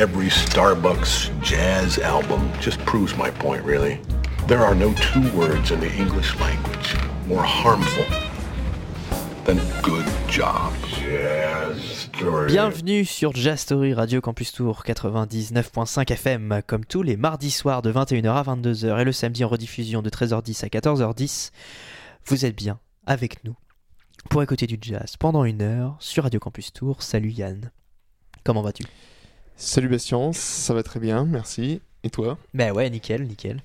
every Starbucks jazz album just proves my point, really. There are no two words in the English language more harmful than good job. Bienvenue sur Jazz Story Radio Campus Tour 99.5 FM, comme tous les mardis soirs de 21h à 22h et le samedi en rediffusion de 13h10 à 14h10. Vous êtes bien avec nous pour écouter du jazz pendant une heure sur Radio Campus Tour. Salut Yann, comment vas-tu? Salut Bastien, ça va très bien, merci. Et toi? Ben ouais, nickel, nickel.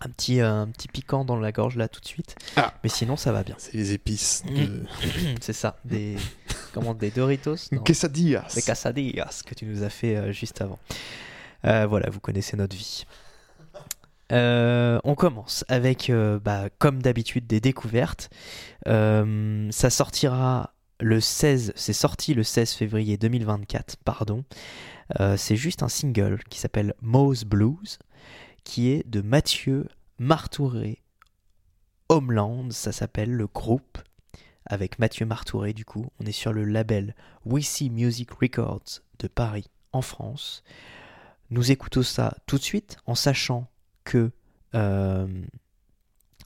Un petit, euh, un petit piquant dans la gorge là tout de suite. Ah. Mais sinon ça va bien. C'est les épices de C'est ça, des, comment, des Doritos non? quesadillas. Des quesadillas que tu nous as fait euh, juste avant. Euh, voilà, vous connaissez notre vie. Euh, on commence avec, euh, bah, comme d'habitude, des découvertes. Euh, ça sortira le 16, c'est sorti le 16 février 2024, pardon. Euh, c'est juste un single qui s'appelle Moe's Blues, qui est de Mathieu Martouré Homeland, ça s'appelle le groupe. Avec Mathieu Martouré, du coup, on est sur le label We See Music Records de Paris, en France. Nous écoutons ça tout de suite en sachant que euh,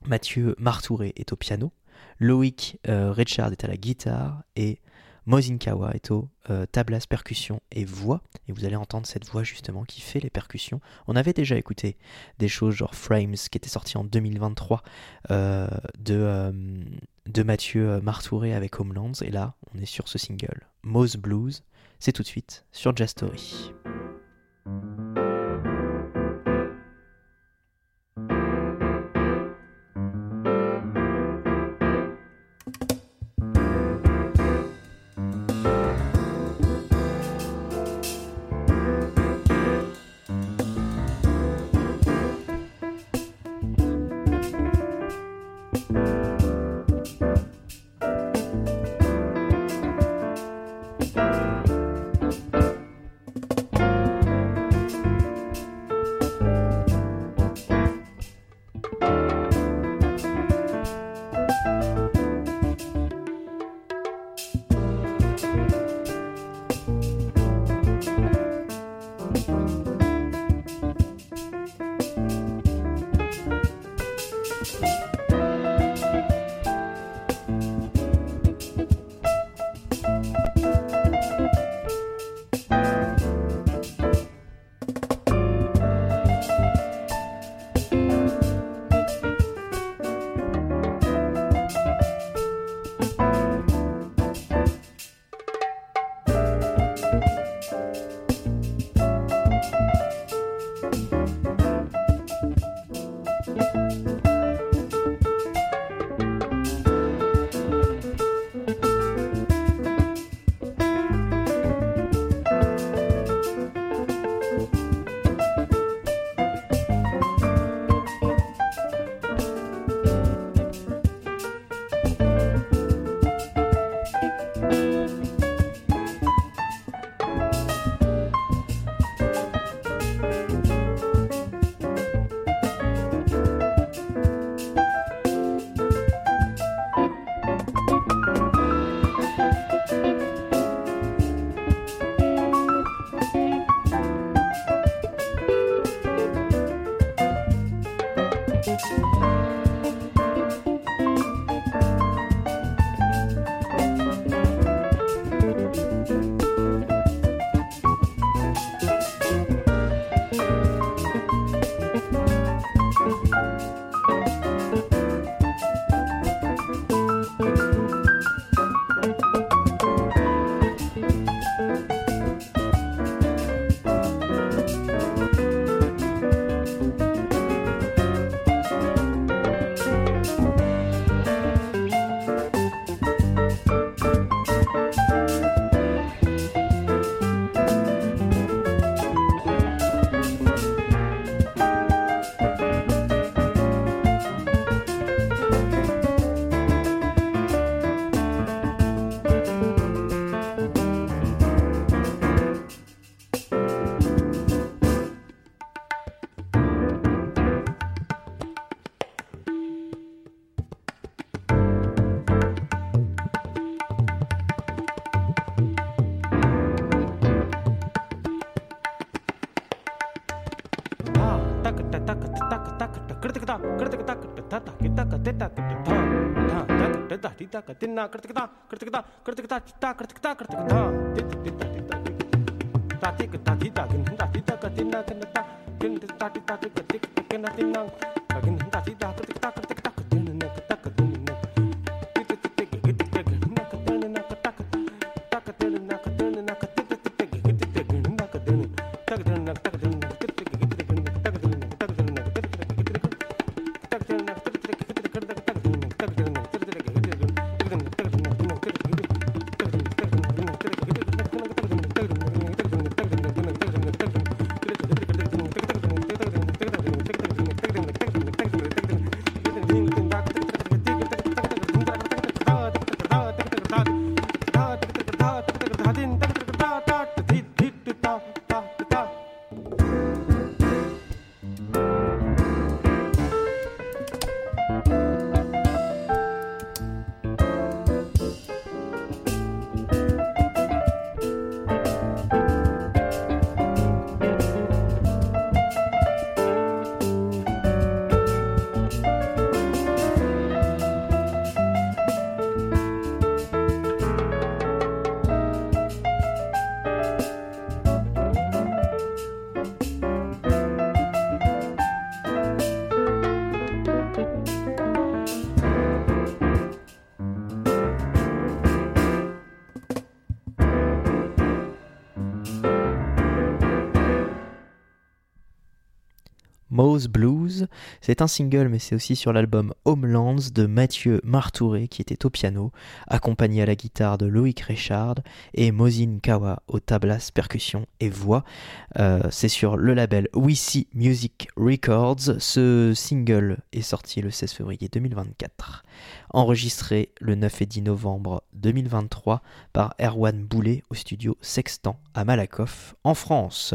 Mathieu Martouré est au piano, Loïc euh, Richard est à la guitare et Mozinkawa est au euh, tablas, percussion et voix. Et vous allez entendre cette voix justement qui fait les percussions. On avait déjà écouté des choses genre Frames qui était sorti en 2023 euh, de, de Mathieu Martouré avec Homelands. Et là, on est sur ce single, Mo's Blues. C'est tout de suite sur Jazz Story. Gita का तिन्ना कृतकता कृतकता कृतकता चित्ता कृतकता कृतकता Moe's Blues. C'est un single, mais c'est aussi sur l'album Homelands de Mathieu Martouré qui était au piano, accompagné à la guitare de Loïc Richard et Mozin Kawa au tablas, percussion et voix. Euh, c'est sur le label We See Music Records. Ce single est sorti le 16 février 2024 enregistré le 9 et 10 novembre 2023 par Erwan Boulet au studio Sextant à Malakoff en France.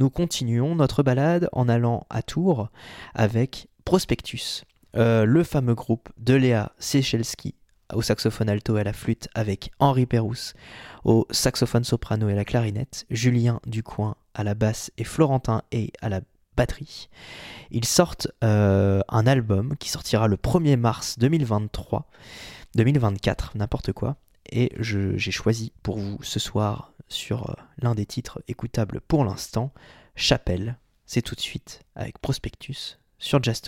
Nous continuons notre balade en allant à Tours avec Prospectus, euh, le fameux groupe de Léa Sechelski au saxophone alto et à la flûte avec Henri Pérousse au saxophone soprano et à la clarinette, Julien Ducoin à la basse et Florentin et à la batterie. Ils sortent euh, un album qui sortira le 1er mars 2023, 2024, n'importe quoi. Et j'ai choisi pour vous ce soir sur euh, l'un des titres écoutables pour l'instant, Chapelle. C'est tout de suite avec Prospectus sur Jazz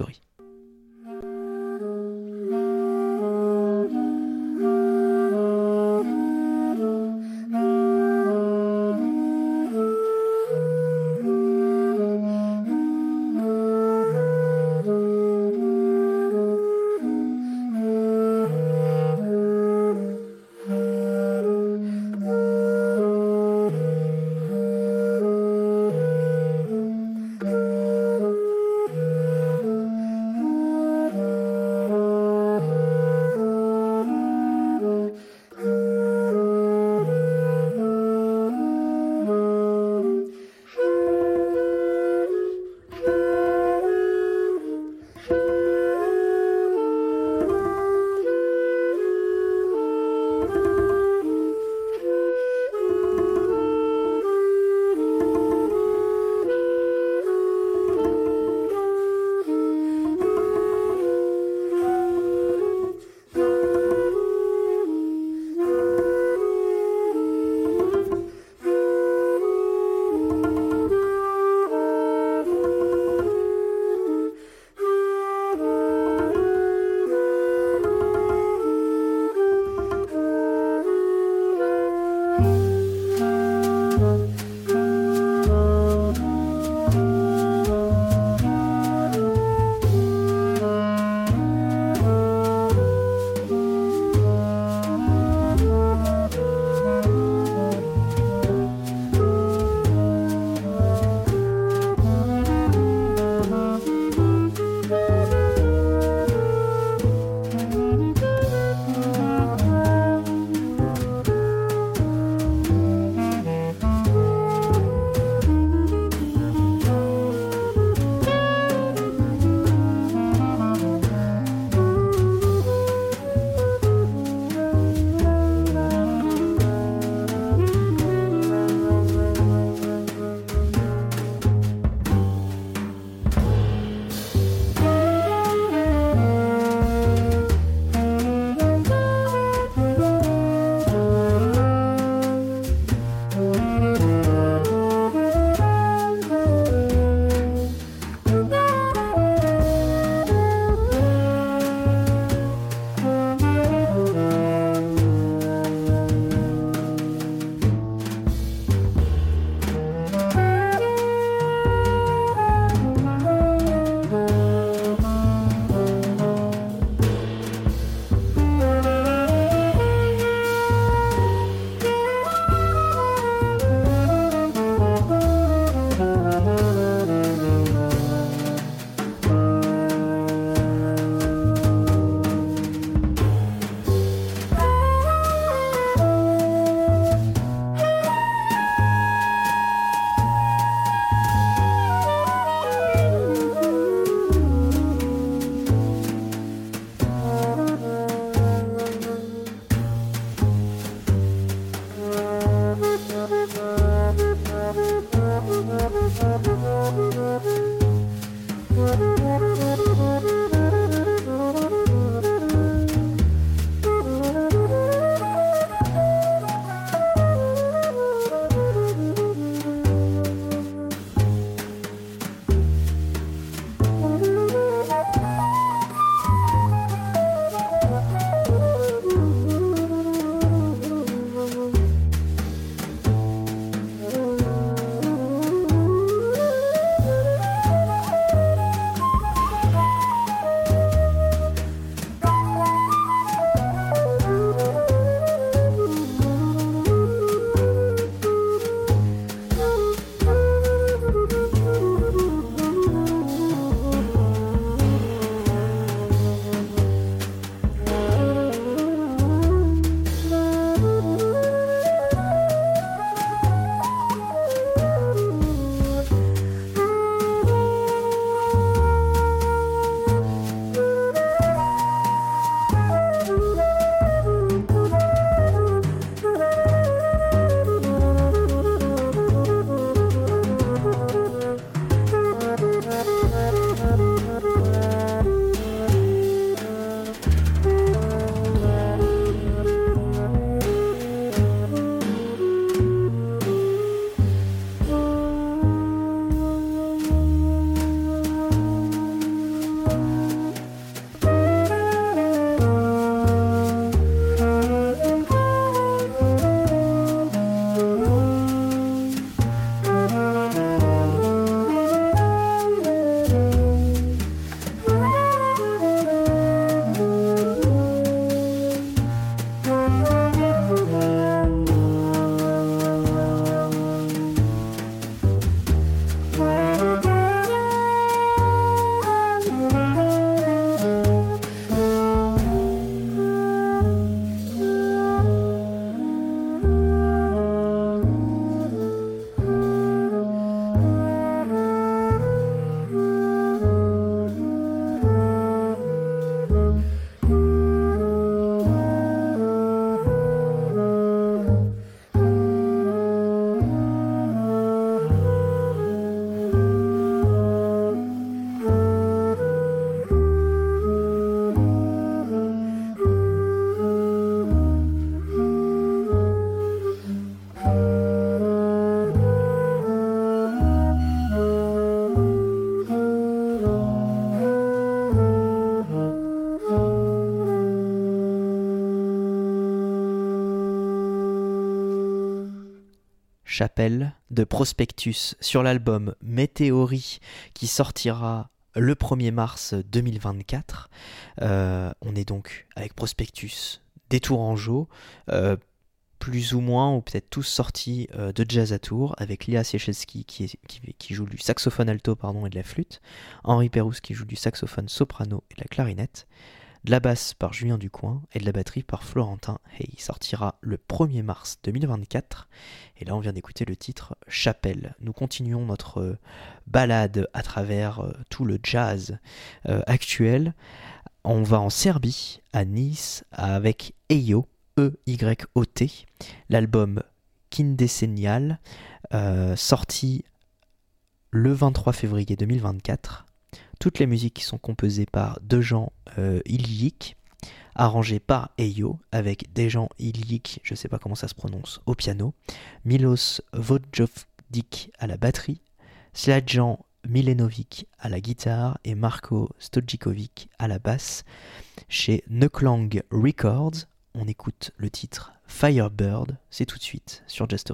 De Prospectus sur l'album Météorie qui sortira le 1er mars 2024. Euh, on est donc avec Prospectus des Tourangeaux, euh, plus ou moins, ou peut-être tous sortis euh, de Jazz à Tours, avec Lia Siechelski qui, qui, joue du saxophone alto pardon, et de la flûte, Henri Pérouse qui joue du saxophone soprano et de la clarinette, de la basse par Julien Ducoin et de la batterie par Florentin Hey. Sortira le 1er mars 2024. Et là, on vient d'écouter le titre Chapelle. Nous continuons notre euh, balade à travers euh, tout le jazz euh, actuel. On va en Serbie, à Nice, avec Eyo, E-Y-O-T, l'album Kindesenial, sorti le 23 février 2024. Toutes les musiques sont composées par Dejan euh, arrangées par Eyo, avec Dejan Iljik, je ne sais pas comment ça se prononce, au piano, Milos Vodjovdik à la batterie, Sladjan Milenovic à la guitare et Marko Stojikovic à la basse. Chez Nuklang Records, on écoute le titre Firebird, c'est tout de suite sur Just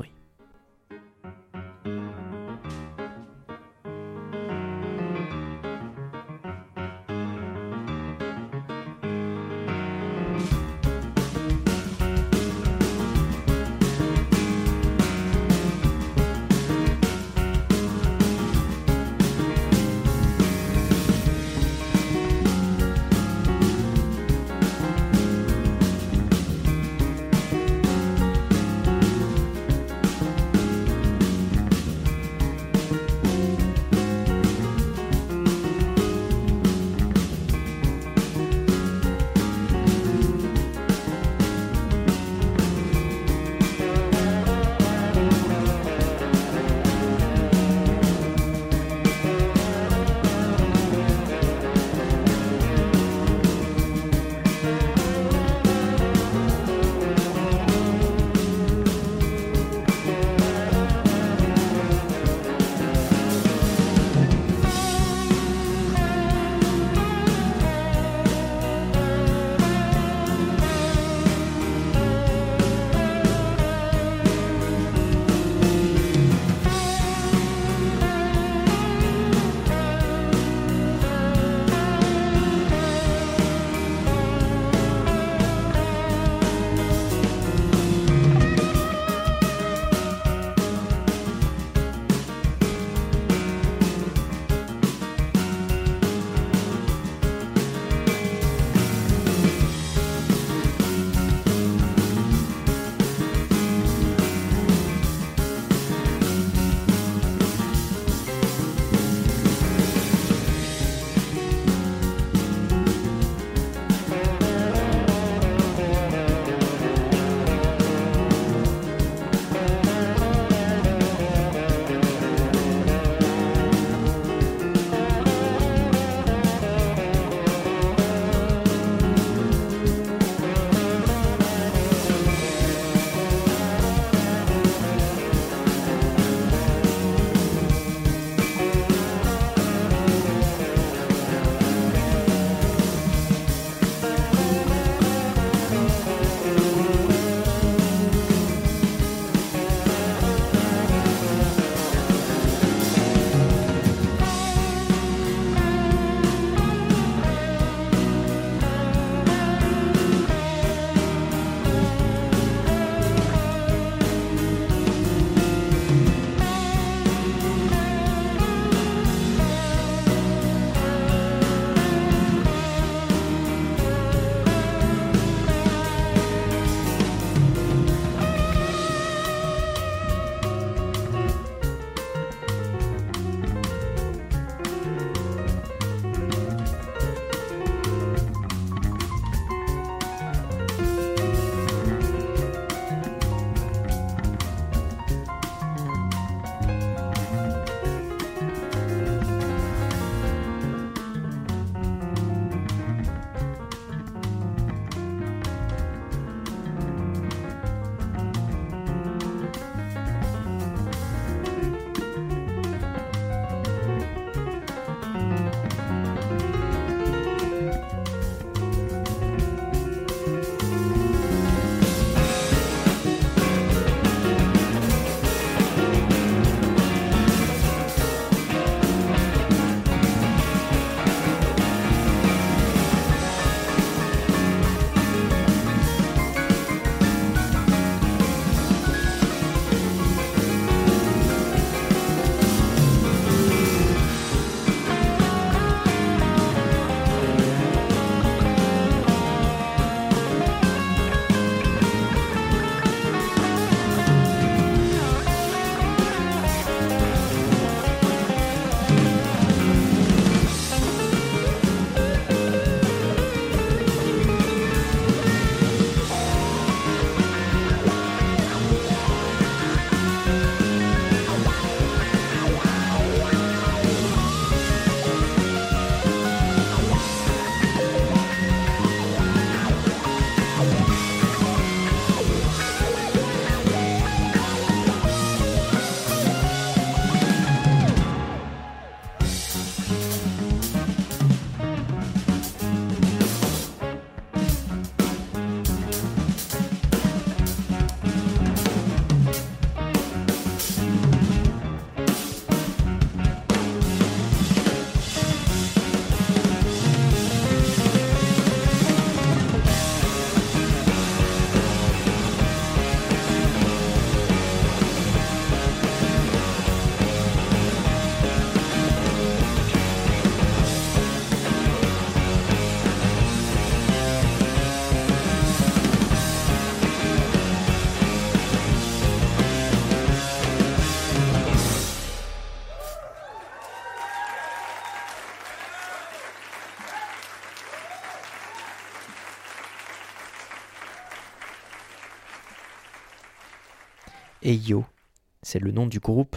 C'est le nom du groupe.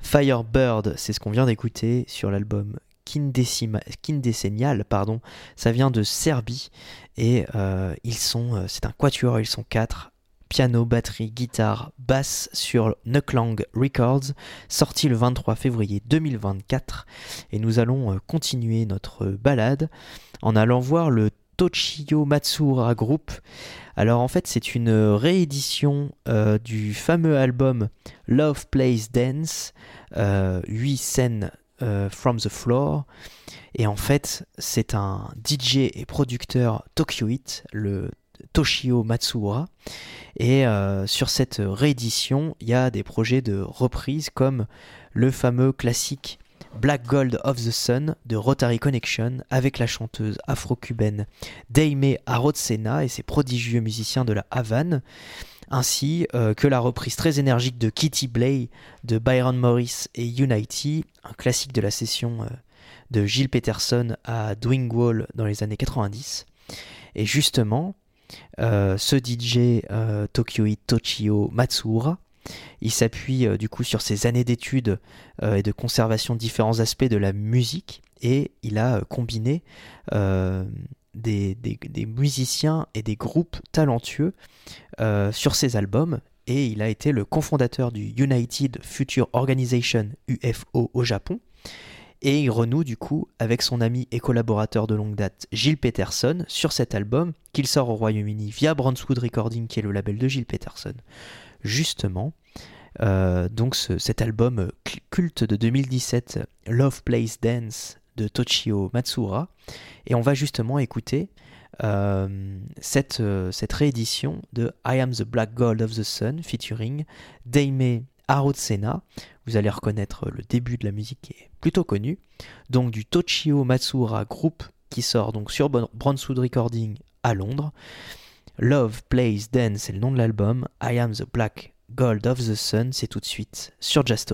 Firebird, c'est ce qu'on vient d'écouter sur l'album Kindesenial, pardon. Ça vient de Serbie et euh, ils sont, euh, c'est un quatuor, ils sont quatre. Piano, batterie, guitare, basse sur Nucklang Records, sorti le 23 février 2024. Et nous allons euh, continuer notre balade en allant voir le Tochiyo Matsura Group. Alors en fait c'est une réédition du fameux album Love Plays Dance, 8 scènes euh, From the Floor. Et en fait, c'est un DJ et producteur tokyoite, le Toshio Matsuura. Et euh, sur cette réédition, il y a des projets de reprise comme le fameux classique Black Gold of the Sun de Rotary Connection avec la chanteuse afro-cubaine Daime Arotsena et ses prodigieux musiciens de la Havane ainsi euh, que la reprise très énergique de Kitty Blay de Byron Morris et Unity, un classique de la session euh, de Gilles Peterson à Wall dans les années 90. Et justement, euh, ce DJ Tokyo Tochio Matsuura, il s'appuie du coup sur ses années d'études et de conservation de différents aspects de la musique et il a combiné des, musiciens et des groupes talentueux euh, sur ses albums et il a été le cofondateur du United Future Organization UFO au Japon. Et il renoue du coup avec son ami et collaborateur de longue date Gilles Peterson sur cet album qu'il sort au Royaume-Uni via Brunswood Recording qui est le label de Gilles Peterson. Justement, euh, donc cet album culte de 2017, Love Plays Dance de Tochio Matsura. Et on va justement écouter euh, cette, euh, cette réédition de I Am the Black Gold of the Sun featuring Daime Arutsena. Vous allez reconnaître le début de la musique qui est plutôt connu. Donc du Tochio Matsura Group qui sort donc sur Brunswood Recording à Londres. Love Plays Dance, c'est le nom de l'album. I Am the Black Gold of the Sun, c'est tout de suite sur Jazz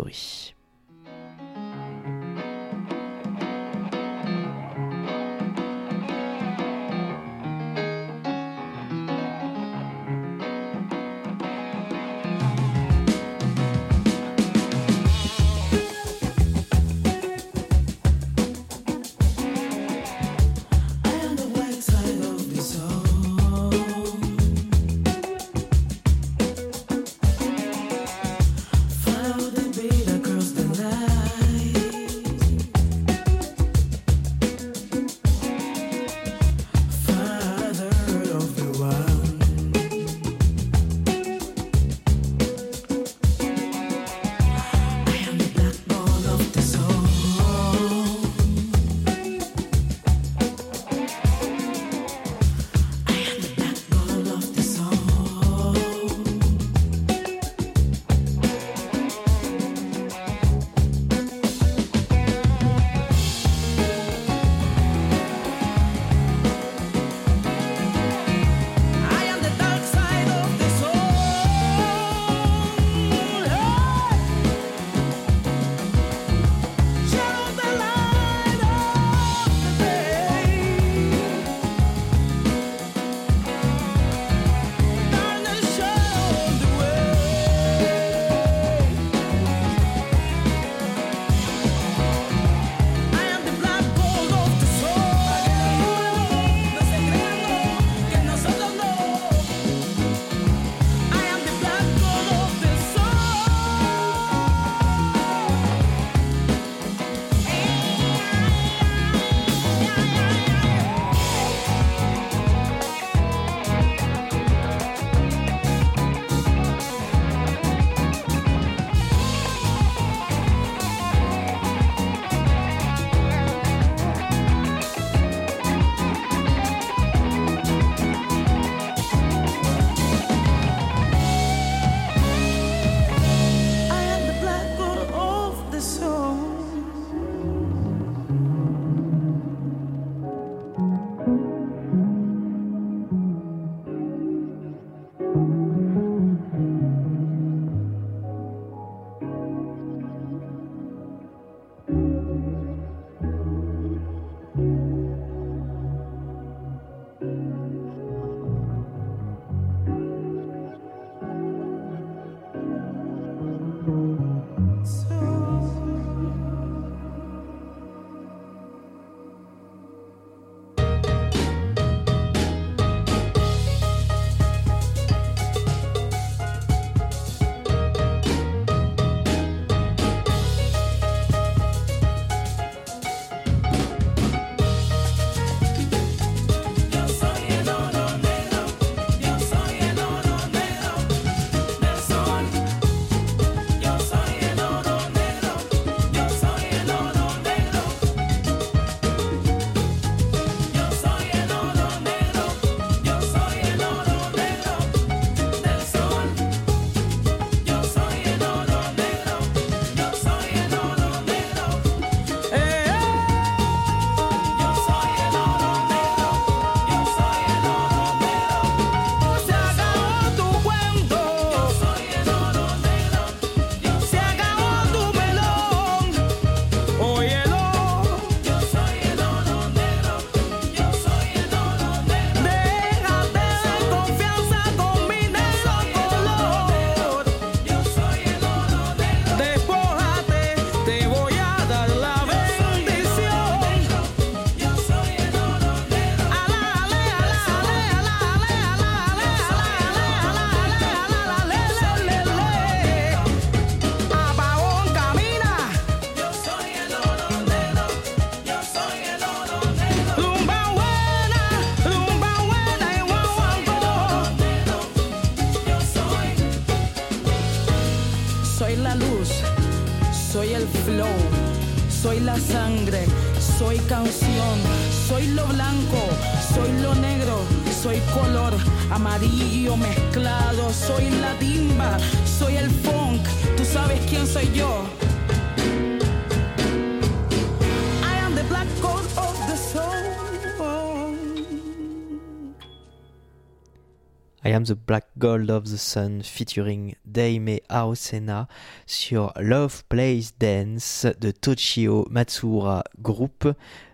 The Black Gold of the Sun featuring Daime Aosena sur Love Plays Dance de Toshio Matsuura Group.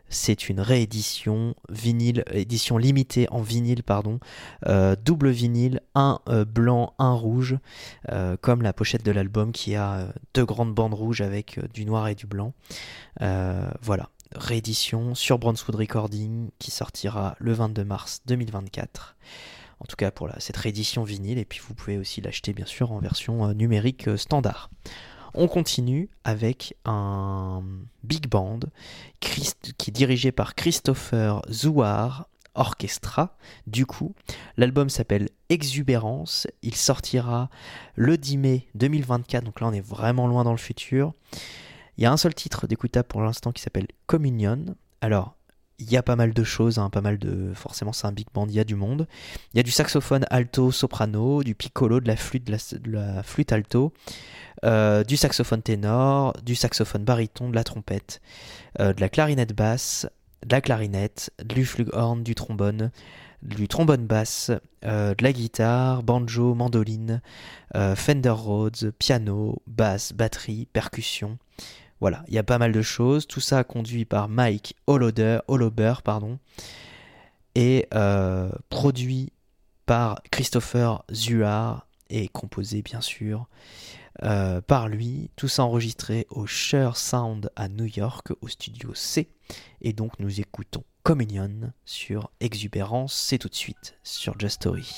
C'est une réédition vinyle, édition limitée en vinyle, pardon, euh, double vinyle, un euh, blanc, un rouge, euh, comme la pochette de l'album qui a deux grandes bandes rouges avec du noir et du blanc. Voilà, réédition sur Brownswood Recording qui sortira le 22 mars 2024 en tout cas pour cette réédition vinyle, et puis vous pouvez aussi l'acheter bien sûr en version euh, numérique euh, standard. On continue avec un big band qui est dirigé par Christopher Zouar Orchestra. Du coup, l'album s'appelle Exubérance. Il sortira le 10 mai 2024, donc là on est vraiment loin dans le futur. Il y a un seul titre d'écoutable pour l'instant qui s'appelle Communion. Alors, il y a pas mal de choses, hein, pas mal de. Forcément, c'est un big band, il y a du monde. Il y a du saxophone alto, soprano, du piccolo, de la flûte, de la, flûte alto, euh, du saxophone ténor, du saxophone baryton, de la trompette, euh, de la clarinette basse, de la clarinette, du flughorn, du trombone, du trombone basse, euh, de la guitare, banjo, mandoline, Fender Rhodes, piano, basse, batterie, percussion. Voilà, il y a pas mal de choses. Tout ça conduit par Mike Holoder, Holober, pardon, et euh, produit par Christopher Zuar et composé bien sûr euh, par lui. Tout ça enregistré au Shure Sound à New York, au studio C. Et donc nous écoutons Communion sur Exubérance. C'est tout de suite sur Just Story.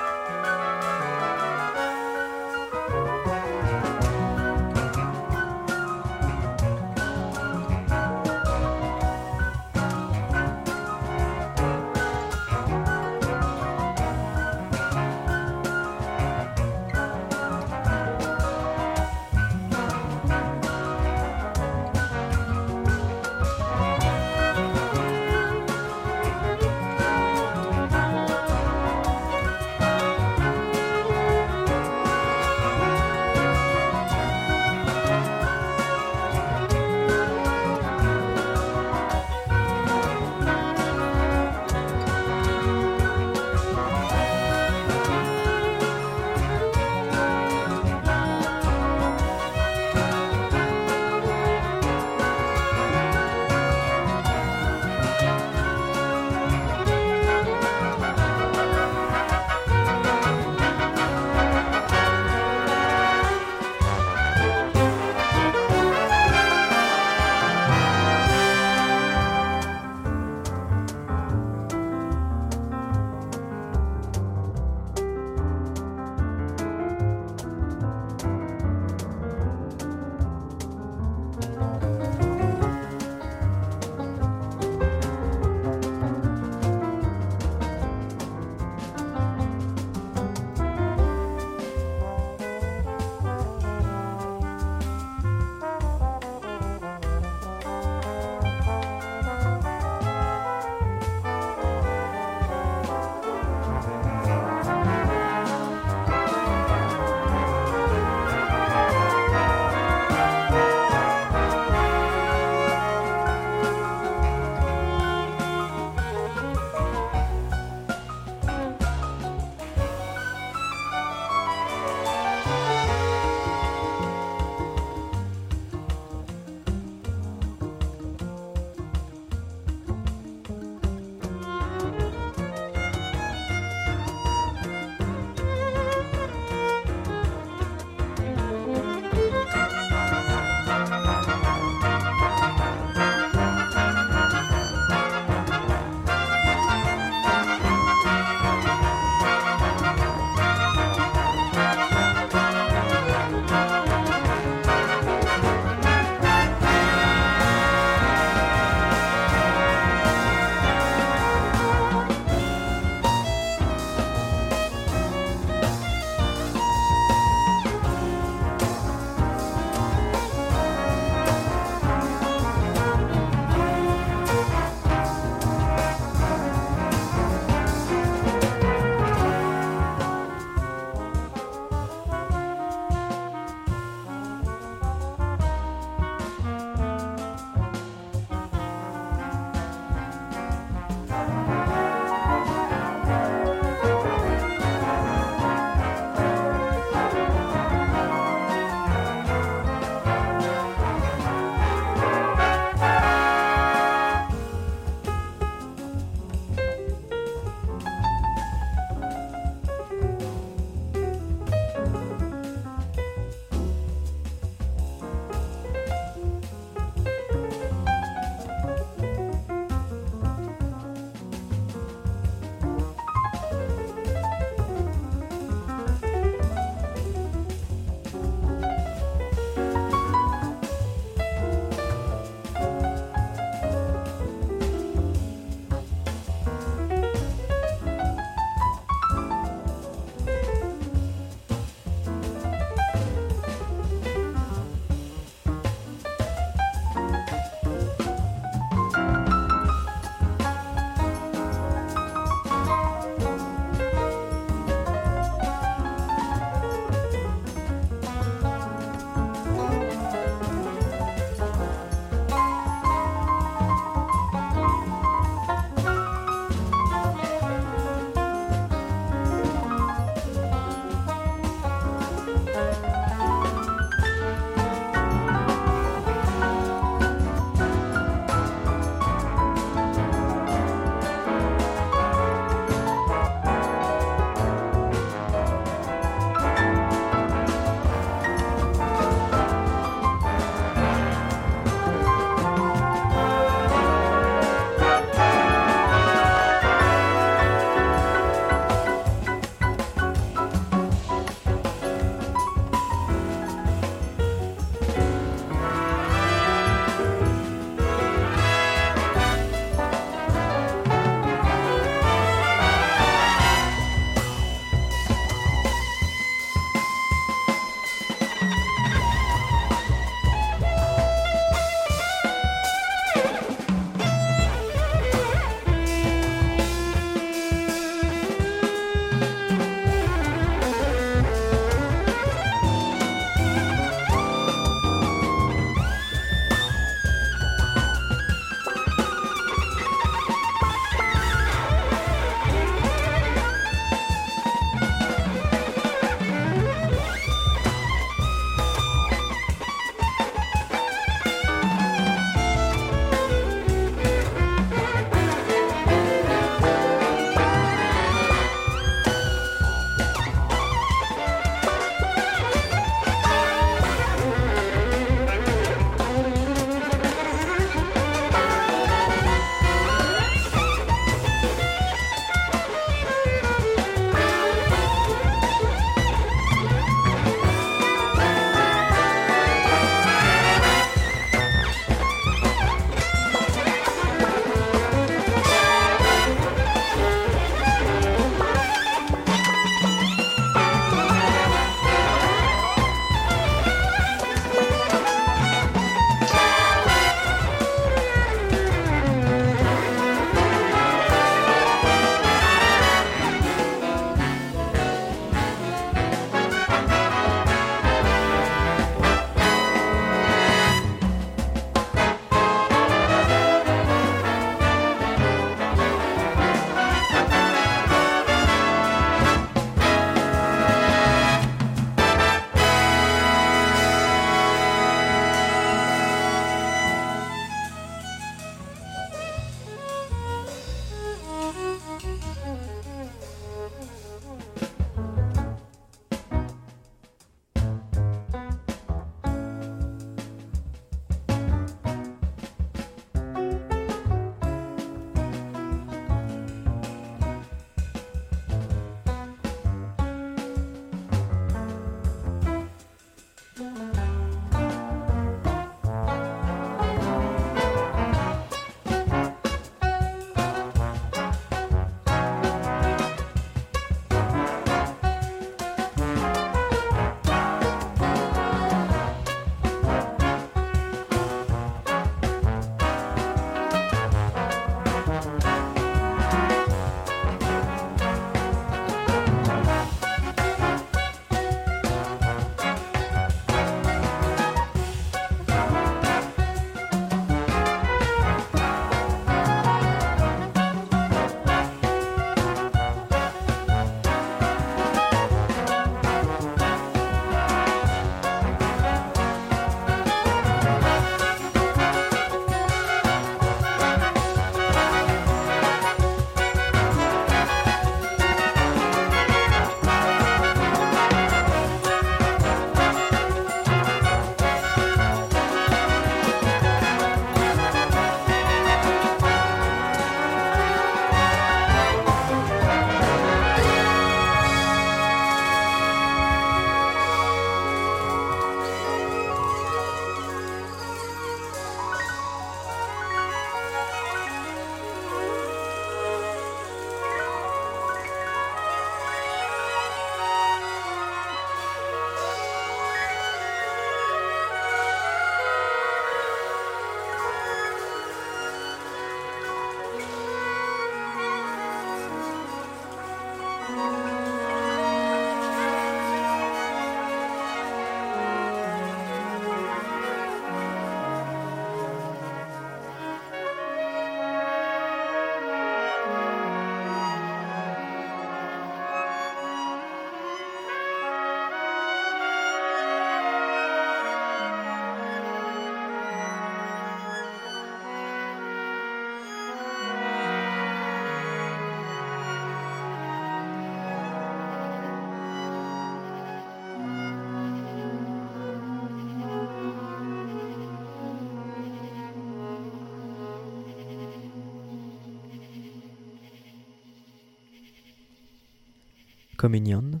Communion,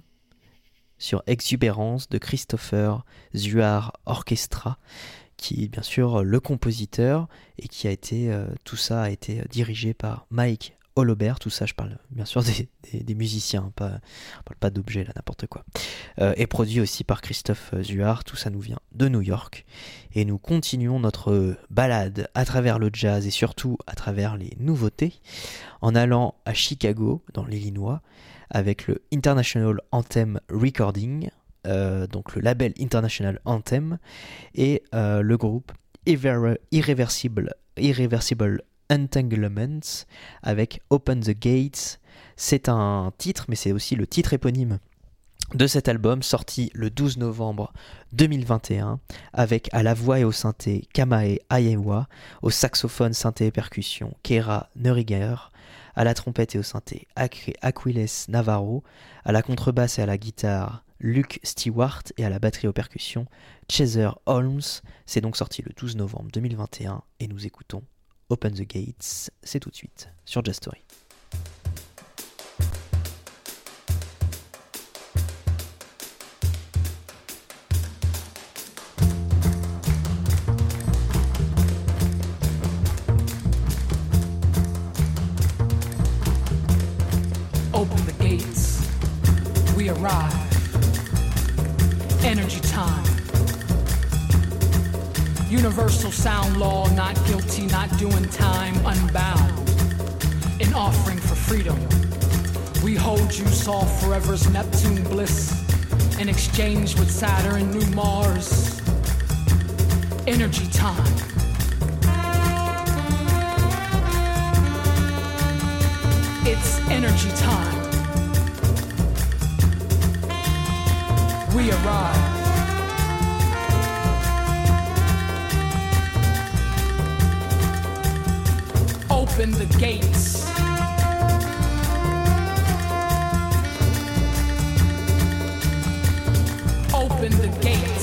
sur Exubérance de Christopher Zuar Orchestra, qui est bien sûr le compositeur et qui a été, euh, tout ça a été dirigé par Mike Holobert, tout ça je parle bien sûr des, musiciens, pas, on parle pas d'objets là, n'importe quoi. Euh, et produit aussi par Christophe Zuar, tout ça nous vient de New York. Et nous continuons notre balade à travers le jazz et surtout à travers les nouveautés en allant à Chicago, dans l'Illinois, avec le International Anthem Recording, euh, donc le label International Anthem, et euh, le groupe Irre- Irreversible, Irreversible Entanglements avec Open the Gates. C'est un titre, mais c'est aussi le titre éponyme de cet album sorti le 12 novembre 2021 avec à la voix et au synthé Kamae Ayewa, au saxophone, synthé et percussion Kera Neuriger, à la trompette et au synthé Aquiles Navarro, à la contrebasse et à la guitare Luke Stewart et à la batterie aux percussions Chaser Holmes. C'est donc sorti le 12 novembre 2021 et nous écoutons Open the Gates, c'est tout de suite sur Just Story. Universal sound law, not guilty, not doing time, unbound. An offering for freedom. We hold you, solve forever's Neptune bliss. In exchange with Saturn, new Mars. Energy time. It's energy time. We arrive. Open the gates. Open the gates.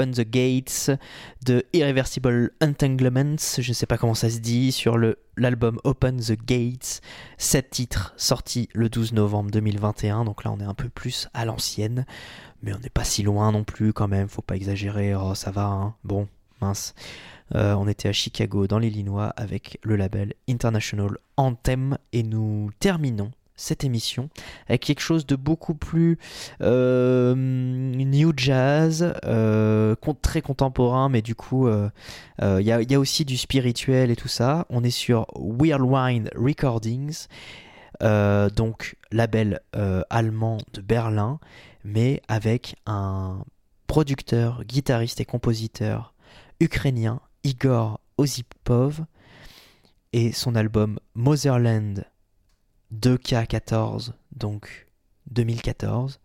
Open the Gates de Irreversible Entanglements, je ne sais pas comment ça se dit, sur l'album Open the Gates, 7 titres sortis le 12 novembre 2021, donc là on est un peu plus à l'ancienne, mais on n'est pas si loin non plus quand même, faut pas exagérer, oh ça va, hein. bon, mince. Euh, on était à Chicago dans l'Illinois avec le label International Anthem et nous terminons cette émission avec quelque chose de beaucoup plus euh, new jazz, euh, très contemporain, mais du coup, il y, a, y a aussi du spirituel et tout ça. On est sur Whirlwind Recordings, euh, donc label euh, allemand de Berlin, mais avec un producteur, guitariste et compositeur ukrainien, Igor Osipov, et son album Motherland 2K14, donc 2014.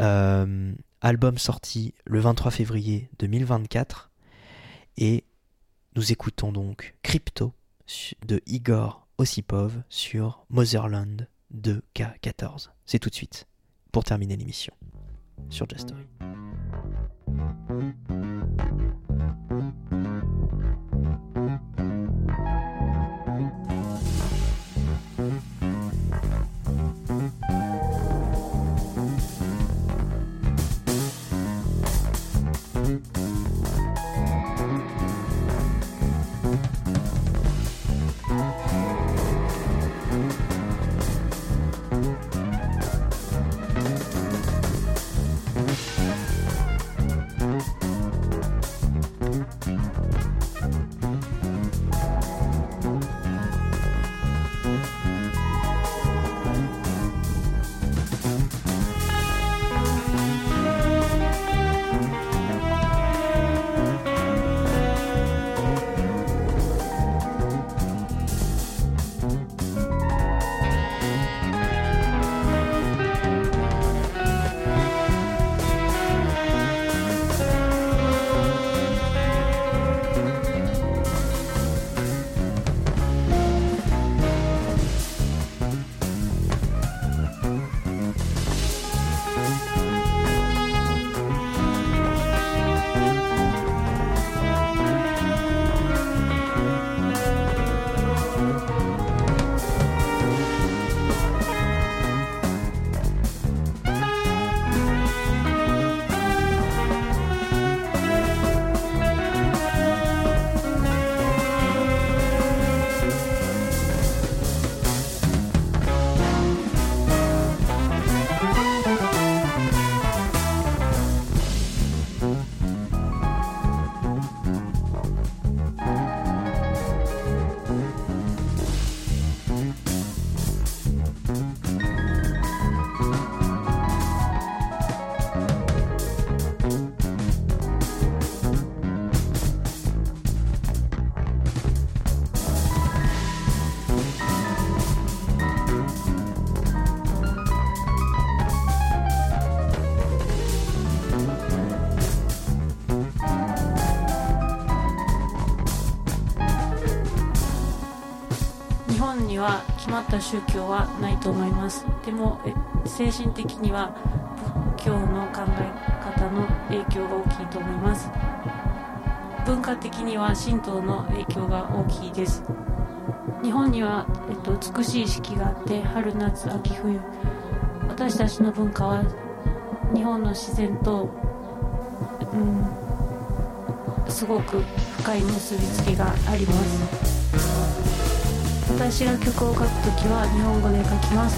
Euh, album sorti le 23 février 2024. Et nous écoutons donc Crypto de Igor Osipov sur Motherland 2K14. C'est tout de suite pour terminer l'émission sur Just には決まった宗教はないと思います。でも精神的には仏教の考え方の影響が大きいと思います。文化的には神道の影響が大きいです。日本には、えっと、美しい四季があって春夏秋冬。私たちの文化は日本の自然と、うん、すごく深い結びつきがあります。私が曲を書くときは日本語で書きます。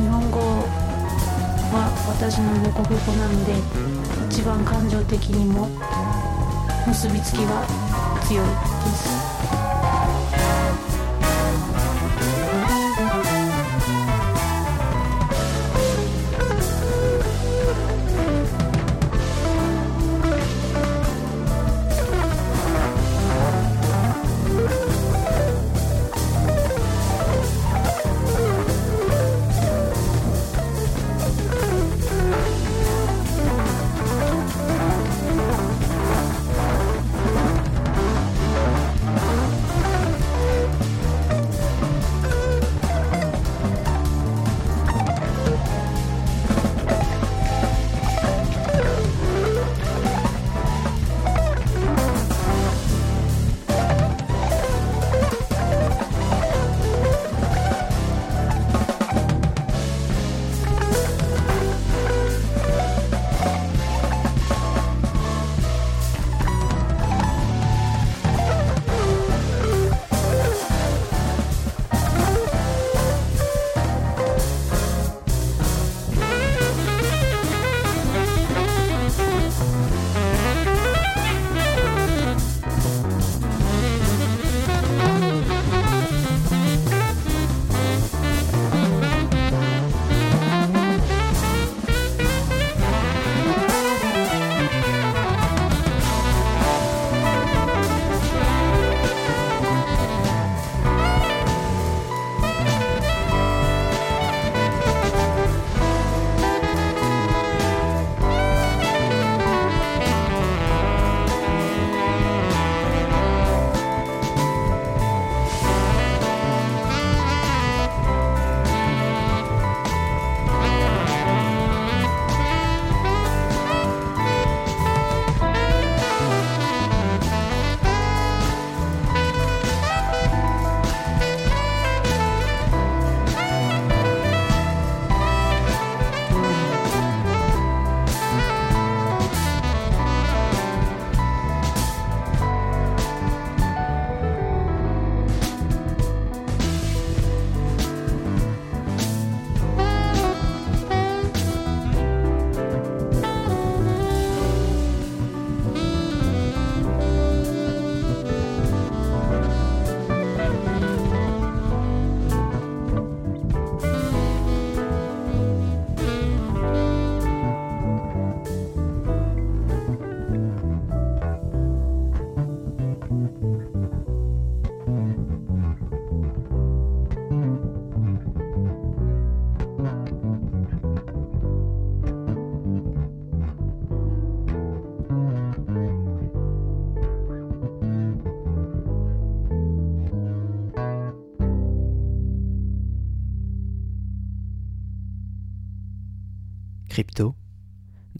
日本語は私の母国語なので一番感情的にも結びつきが強いです。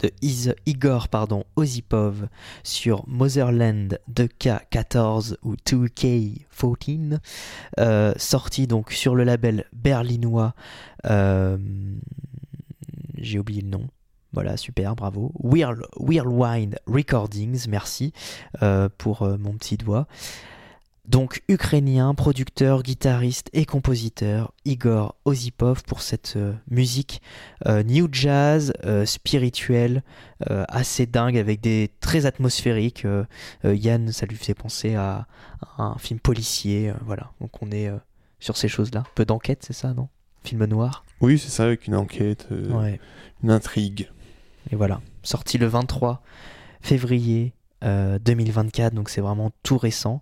De Igor pardon, Osipov sur Motherland 2K14 ou 2K14, euh, sorti donc sur le label berlinois. euh, J'ai oublié le nom. Voilà, super, bravo. Whirl, Whirlwind Recordings, merci euh, pour mon petit doigt. Donc ukrainien, producteur, guitariste et compositeur Igor Osipov pour cette euh, musique euh, new jazz, euh, spirituelle, euh, assez dingue avec des très atmosphériques. Yann, ça lui faisait penser à, à un film policier, voilà. Donc on est sur ces choses-là. Peu d'enquête, c'est ça, non? Film noir? Oui, c'est ça, avec une enquête, Ouais. une intrigue. Et voilà, sorti le 23 février euh, 2024, donc c'est vraiment tout récent,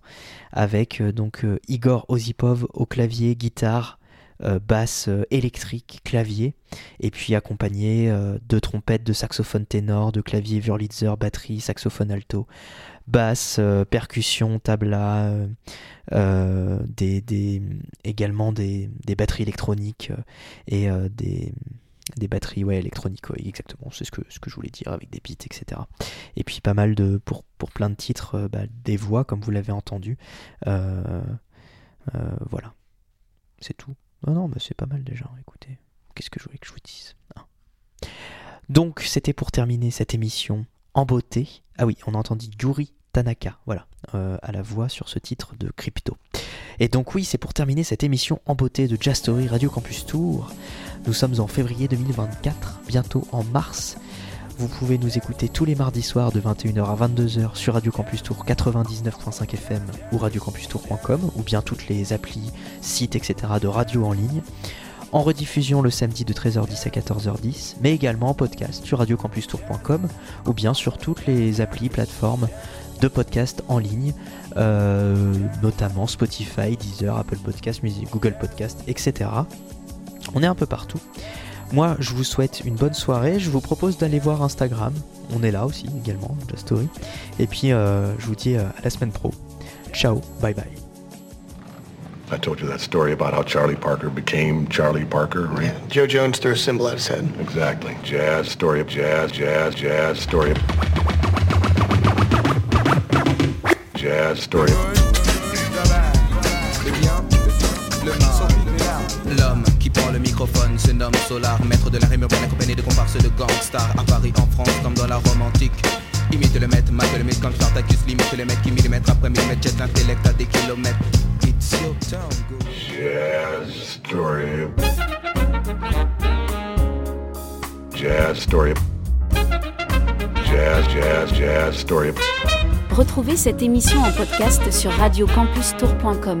avec euh, donc euh, Igor Osipov au clavier, guitare, euh, basse euh, électrique, clavier, et puis accompagné euh, de trompettes, de saxophone ténor, de clavier Wurlitzer, batterie, saxophone alto, basse, euh, percussion, tabla, euh, euh, des, des- également des, des batteries électroniques euh, et euh, des, des batteries ouais, électroniques, ouais, exactement, c'est ce que, ce que je voulais dire avec des beats, etc. Et puis pas mal de, pour, pour plein de titres, euh, bah, des voix, comme vous l'avez entendu. Euh, euh, voilà, c'est tout. Non, non, mais c'est pas mal déjà, écoutez. Qu'est-ce que je voulais que je vous dise hein. Donc, c'était pour terminer cette émission en beauté. Ah oui, on a entendu Yuri Tanaka, voilà, à la voix sur ce titre de Crypto. Et donc oui, c'est pour terminer cette émission en beauté de Jazz Story Radio Campus Tour. Nous sommes en février 2024, bientôt en mars. Vous pouvez nous écouter tous les mardis soirs de 21h à 22h sur Radio Campus Tour 99.5 FM ou radiocampustour.com ou bien toutes les applis, sites, etc. de radio en ligne. En rediffusion le samedi de 13h10 à 14h10, mais également en podcast sur radiocampustour.com ou bien sur toutes les applis, plateformes de podcast en ligne, euh, notamment Spotify, Deezer, Apple Podcast, Google Podcast, etc. On est un peu partout. Moi, je vous souhaite une bonne soirée. Je vous propose d'aller voir Instagram. On est là aussi également, la story. Et puis, euh, je vous dis euh, à la semaine pro. Ciao, bye bye. I told you that story about how Charlie Parker became Charlie Parker, right? Yeah, Joe Jones threw a symbol at his head. Exactly. Jazz, story of jazz, jazz, jazz, story of... Jazz, story of... L'homme microphone se nomme Solar, maître de la rime urbaine accompagné de comparses de gangsters à Paris, en France, comme dans la Rome antique. Imite le maître, mate le mythe comme Spartacus, limite le maître qui millimètre après millimètre jette l'intellect à des kilomètres. It's your town, go. Jazz, story. Jazz, story. Jazz, jazz, jazz, story. Retrouvez cette émission en podcast sur radiocampustour.com.